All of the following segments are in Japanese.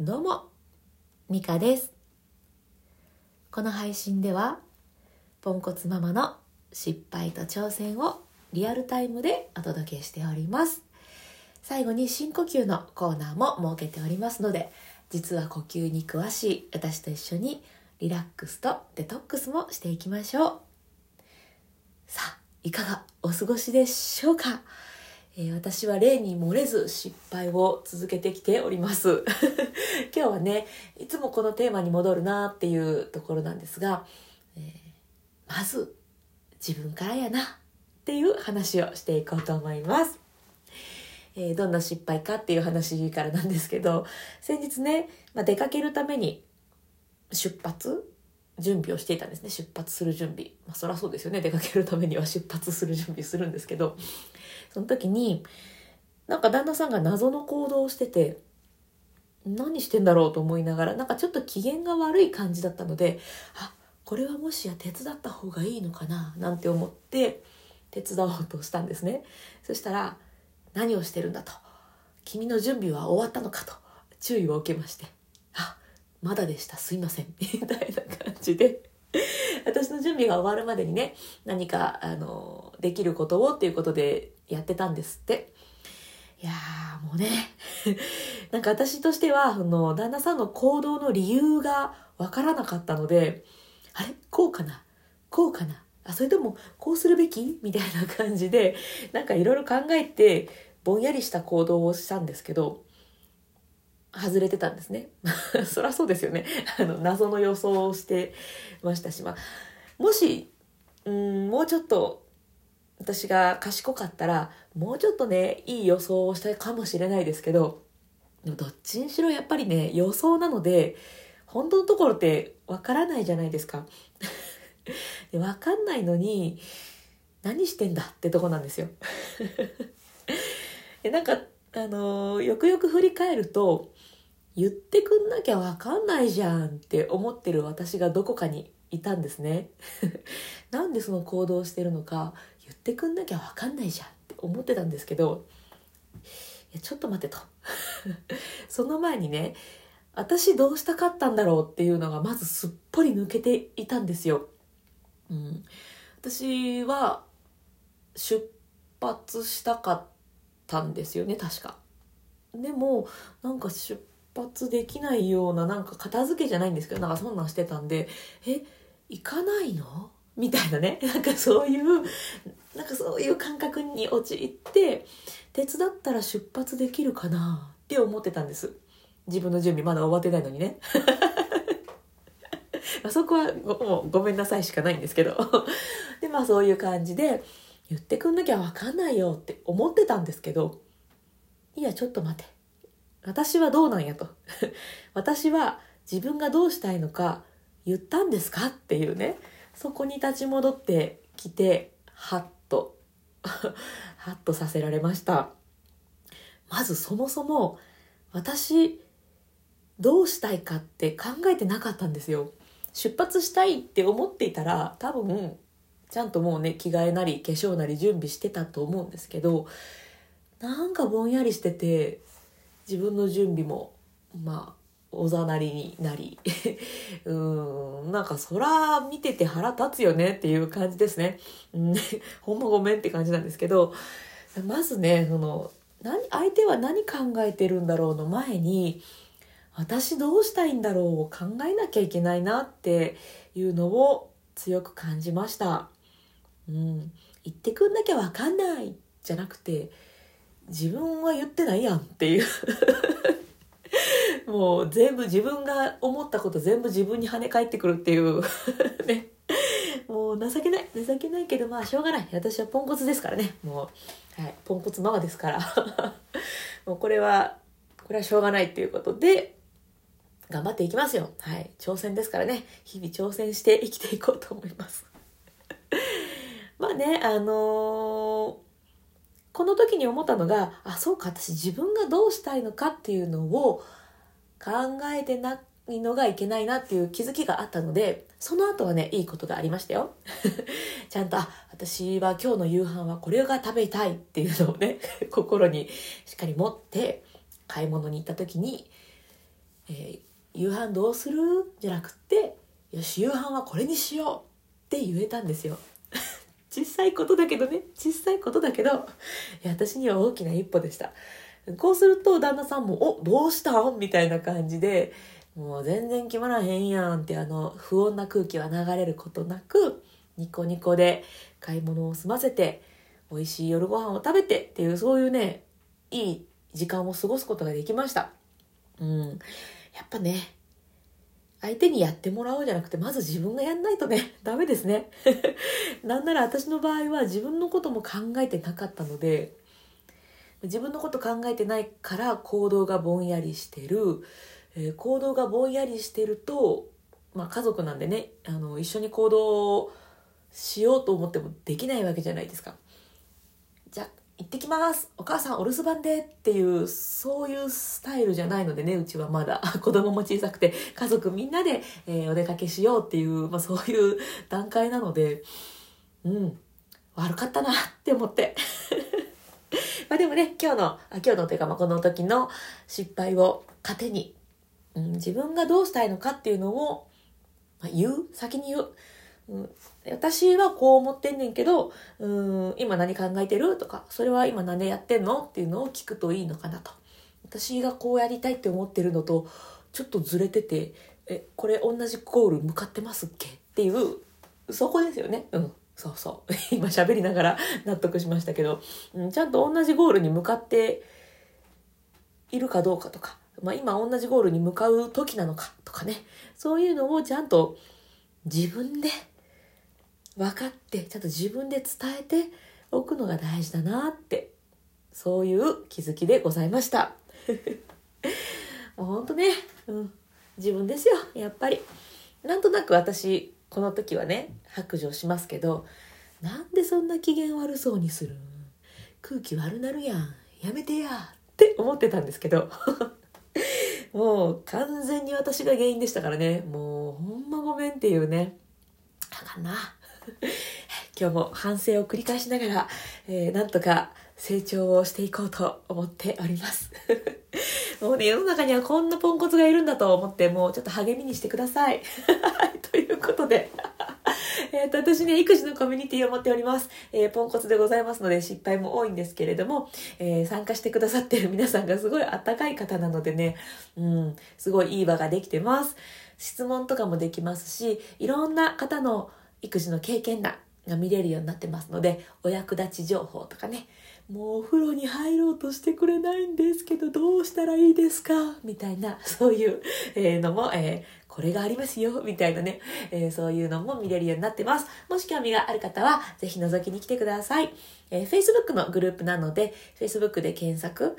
どうも、ミカです。この配信では、ポンコツママの失敗と挑戦をリアルタイムでお届けしております。最後に深呼吸のコーナーも設けておりますので、実は呼吸に詳しい私と一緒にリラックスとデトックスもしていきましょう。さあ、いかがお過ごしでしょうか？え私は例に漏れず失敗を続けてきております。今日はね、いつもこのテーマに戻るなっていうところなんですが、えーまず自分からやなっていう話をしていこうと思います。えーどんな失敗かっていう話からなんですけど、先日ね、まあ、出かけるために出発準備をしていたんですね。出発する準備。まあ、そりゃそうですよね。出かけるためには出発する準備するんですけど、その時に、なんか旦那さんが謎の行動をしてて、何してんだろうと思いながら、なんかちょっと機嫌が悪い感じだったので、あ、これはもしや手伝った方がいいのかな、なんて思って、手伝おうとしたんですね。そしたら、何をしてるんだと。君の準備は終わったのかと注意を受けまして、あ、まだでした、すいません、みたいな感じで。私の準備が終わるまでにね、何か、あの、できることをっていうことでやってたんですって。いやー、もうね、なんか私としては、あの、旦那さんの行動の理由がわからなかったので、あれ？こうかな？こうかな？あ、それとも、こうするべき？みたいな感じで、なんかいろいろ考えて、ぼんやりした行動をしたんですけど、外れてたんですね。そりゃそうですよね。あの、謎の予想をしてましたし、まあ、もし、うん、もうちょっと、私が賢かったら、もうちょっとね、いい予想をしたいかもしれないですけど、どっちにしろやっぱりね、予想なので、本当のところってわからないじゃないですか。でわかんないのに、何してんだってとこなんですよ。でなんか、あのよくよく振り返ると、言ってくんなきゃわかんないじゃんって思ってる私がどこかにいたんですね。なんでその行動してるのか言ってくんなきゃわかんないじゃんって思ってたんですけど、いやちょっと待ってと。その前にね、私どうしたかったんだろうっていうのがまずすっぽり抜けていたんですよ。うん、私は出発したかったんですよね、確か。でも、なんか出発できないような、なんか片付けじゃないんですけど、なんかそんなんしてたんで、え、行かないの？みたいなね。なんかそういう、なんかそういう感覚に陥って、手伝ったら出発できるかな？って思ってたんです。自分の準備まだ終わってないのにね。あそこはもうごめんなさいしかないんですけど。で、まあそういう感じで、言ってくんなきゃわかんないよって思ってたんですけど、いや、ちょっと待て。私はどうなんやと。私は自分がどうしたいのか言ったんですか？っていうね。そこに立ち戻ってきて、はっと、はっとさせられました。まずそもそも、私、どうしたいかって考えてなかったんですよ。出発したいって思っていたら、多分、ちゃんともうね、着替えなり化粧なり準備してたと思うんですけど、なんかぼんやりしてて、自分の準備も、まあ、おざなりになり、うーん、なんかそら見てて腹立つよねっていう感じですね。うん ほんまごめんって感じなんですけど、まずね、その、何、相手は何考えてるんだろうの前に、私どうしたいんだろうを考えなきゃいけないなっていうのを強く感じました。うん。言ってくんなきゃわかんないじゃなくて、自分は言ってないやんっていう。もう全部自分が思ったこと全部自分に跳ね返ってくるっていう。ね。もう情けない。情けないけどまあしょうがない。私はポンコツですからね。もう、はい。ポンコツママですから。もうこれは、これはしょうがないっていうことで、頑張っていきますよ。はい。挑戦ですからね。日々挑戦して生きていこうと思います。まあね、あのーこの時に思ったのが、あ、そうか、私自分がどうしたいのかっていうのを考えてないのがいけないなっていう気づきがあったので、その後はね、いいことがありましたよ。ちゃんと、あ、私は今日の夕飯はこれが食べたいっていうのをね、心にしっかり持って買い物に行った時に、えー、夕飯どうする？じゃなくってよし夕飯はこれにしようって言えたんですよ小さいことだけどね。小さいことだけどいや私には大きな一歩でした。こうすると旦那さんも「おどうした？ん?」みたいな感じでもう全然決まらへんやんってあの不穏な空気は流れることなくニコニコで買い物を済ませて美味しい夜ご飯を食べてっていうそういうねいい時間を過ごすことができました。うん。やっぱね相手にやってもらおうじゃなくてまず自分がやんないとね ダメですね なんなら私の場合は自分のことも考えてなかったので自分のこと考えてないから行動がぼんやりしてる、えー、行動がぼんやりしてると、まあ、家族なんでねあの一緒に行動しようと思ってもできないわけじゃないですか。行ってきます。お母さんお留守番でっていうそういうスタイルじゃないのでねうちはまだ。子供も小さくて家族みんなで、えー、お出かけしようっていう、まあ、そういう段階なのでうん悪かったなって思って。まあでもね、今日の、あ今日のというか、まあ、この時の失敗を糧に、うん、自分がどうしたいのかっていうのを、まあ、言う？先に言う？うん、私はこう思ってんねんけど、うん、今何考えてる？とか、それは今何でやってんの？っていうのを聞くといいのかなと。私がこうやりたいって思ってるのと、ちょっとずれてて、え、これ同じゴール向かってますっけ？っていう、そこですよね。うん。そうそう。今喋りながら納得しましたけど、うん、ちゃんと同じゴールに向かっているかどうかとか、まあ、今同じゴールに向かう時なのかとかね。そういうのをちゃんと自分で分かってちゃんと自分で伝えておくのが大事だなってそういう気づきでございました。もうほんとね、うん、自分ですよやっぱり。なんとなく私この時はね白状しますけどなんでそんな機嫌悪そうにする空気悪なるやんやめてやって思ってたんですけど。もう完全に私が原因でしたからね。もうほんまごめんっていうね。あかんな。今日も反省を繰り返しながら、えー、なんとか成長をしていこうと思っております もうね、世の中にはこんなポンコツがいるんだと思って、もうちょっと励みにしてください。ということで。えっと、私ね、育児のコミュニティを持っております。えー、ポンコツでございますので、失敗も多いんですけれども、えー、参加してくださってる皆さんがすごいあったかい方なのでね、うん、すごいいい場ができてます。質問とかもできますし、いろんな方の育児の経験談が見れるようになってますので、お役立ち情報とかね、もうお風呂に入ろうとしてくれないんですけどどうしたらいいですか？みたいな そういうのも、えー、これがありますよ。みたいなね、えー、そういうのも見れるようになってます。もし興味がある方はぜひ覗きに来てください、えー、Facebook のグループなので Facebook で検索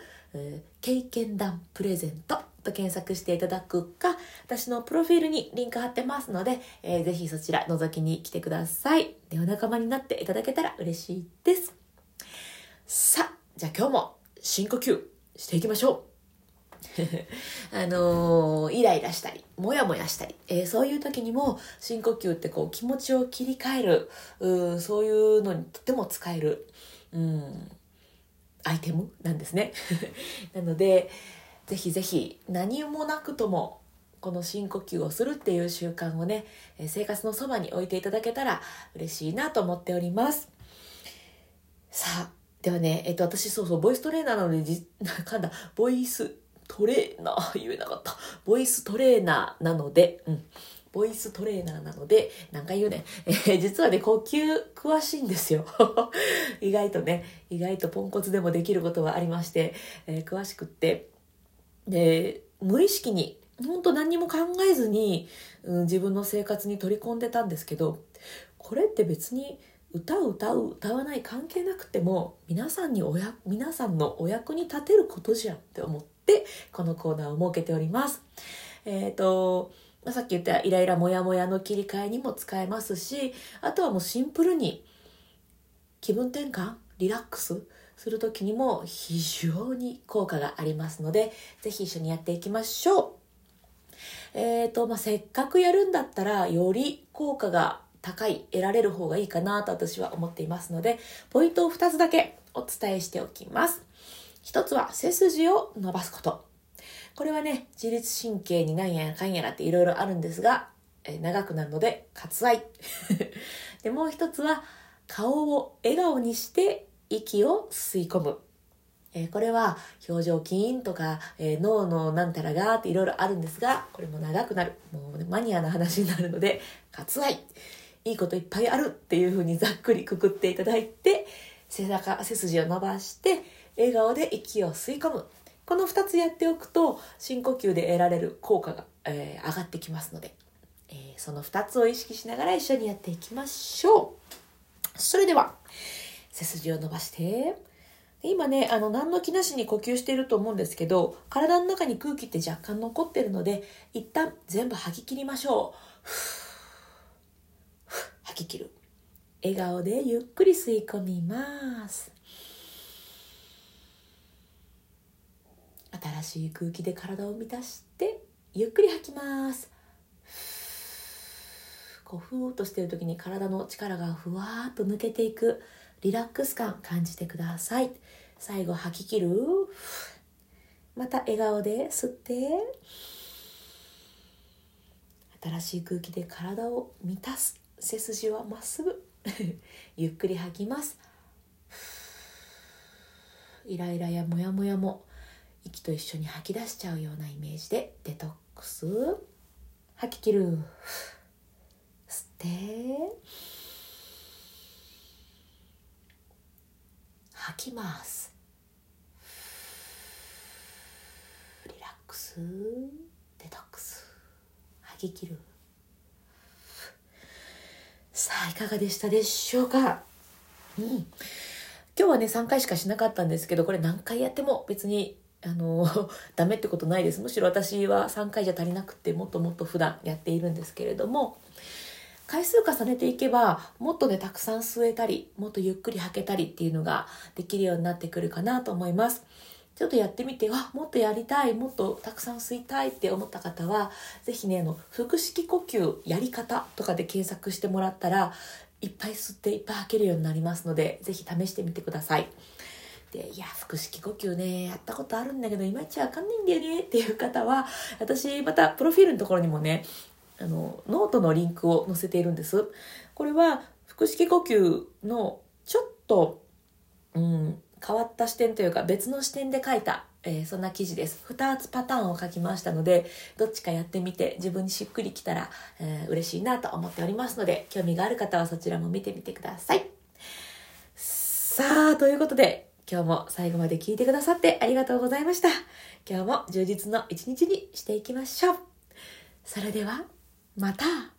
経験談プレゼントと検索していただくか、私のプロフィールにリンク貼ってますので、えー、ぜひそちら覗きに来てください。で、お仲間になっていただけたら嬉しいです。さあ、じゃあ今日も深呼吸していきましょう。あのー、イライラしたり、もやもやしたり、えー、そういう時にも深呼吸ってこう気持ちを切り替える、うそういうのにとても使える、うん、アイテムなんですね。なので、ぜひぜひ何もなくともこの深呼吸をするっていう習慣をね、生活のそばに置いていただけたら嬉しいなと思っております。さあ、ではね、えっと、私、そうそう、ボイストレーナーなので、じ、かんだ、ボイストレーナー、言えなかった。ボイストレーナーなので、うん。ボイストレーナーなので、何回言うね。えー、実はね、呼吸詳しいんですよ。意外とね、意外とポンコツでもできることがありまして、えー、詳しくって。で、無意識に、本当何にも考えずに、うん、自分の生活に取り込んでたんですけど、これって別に歌う歌う歌わない関係なくても皆さんにおや皆さんのお役に立てることじゃんって思ってこのコーナーを設けております。えっ、ー、と、ま、さっき言ったイライラモヤモヤの切り替えにも使えますしあとはもうシンプルに気分転換リラックスする時にも非常に効果がありますので是非一緒にやっていきましょう。えっ、ー、と、まあ、せっかくやるんだったらより効果が高い、得られる方がいいかなと私は思っていますので、ポイントを2つだけお伝えしておきます。1つは背筋を伸ばすこと。これはね、自律神経になんやかんやらっていろいろあるんですが、え、長くなるので、割愛。で、もう一つは、顔を笑顔にして息を吸い込む。えー、これは表情筋とか、えー、脳のなんたらがっていろいろあるんですが、これも長くなる。もう、ね、マニアな話になるので、割愛。いいこといっぱいあるっていうふうにざっくりくくっていただいて、背中、背筋を伸ばして、笑顔で息を吸い込む。この2つやっておくと、深呼吸で得られる効果が、えー、上がってきますので、えー、その2つを意識しながら一緒にやっていきましょう。それでは、背筋を伸ばして、今ね、あの、何の気なしに呼吸していると思うんですけど、体の中に空気って若干残ってるので、一旦全部吐き切りましょう。吐き切る。笑顔でゆっくり吸い込みます。新しい空気で体を満たしてゆっくり吐きますこうふーっとしてる時に体の力がふわーっと抜けていくリラックス感感じてください。最後吐き切る。また笑顔で吸って。新しい空気で体を満たす背筋はまっすぐ。ゆっくり吐きます。イライラやモヤモヤも。息と一緒に吐き出しちゃうようなイメージで。デトックス。吐き切る。吸って。吐きます。リラックス。デトックス。吐き切る。さあいかがでしたでしょうか？うん。今日はね3回しかしなかったんですけどこれ何回やっても別にあの ダメってことないです。むしろ私は3回じゃ足りなくてもっともっと普段やっているんですけれども回数重ねていけばもっとねたくさん吸えたりもっとゆっくり吐けたりっていうのができるようになってくるかなと思いますちょっとやってみてあもっとやりたいもっとたくさん吸いたいって思った方は是非ねあの腹式呼吸やり方とかで検索してもらったらいっぱい吸っていっぱい吐けるようになりますので是非試してみてください。で、いや、腹式呼吸ね、やったことあるんだけど、いまいちわかんないんだよねっていう方は、私、また、プロフィールのところにもね、あの、ノートのリンクを載せているんです。これは、腹式呼吸の、ちょっと、うん、変わった視点というか、別の視点で書いた、えー、そんな記事です。2つパターンを書きましたので、どっちかやってみて、自分にしっくりきたら、えー、嬉しいなと思っておりますので、興味がある方はそちらも見てみてください。さあ、ということで、今日も最後まで聞いてくださってありがとうございました。今日も充実の一日にしていきましょう。それでは、また。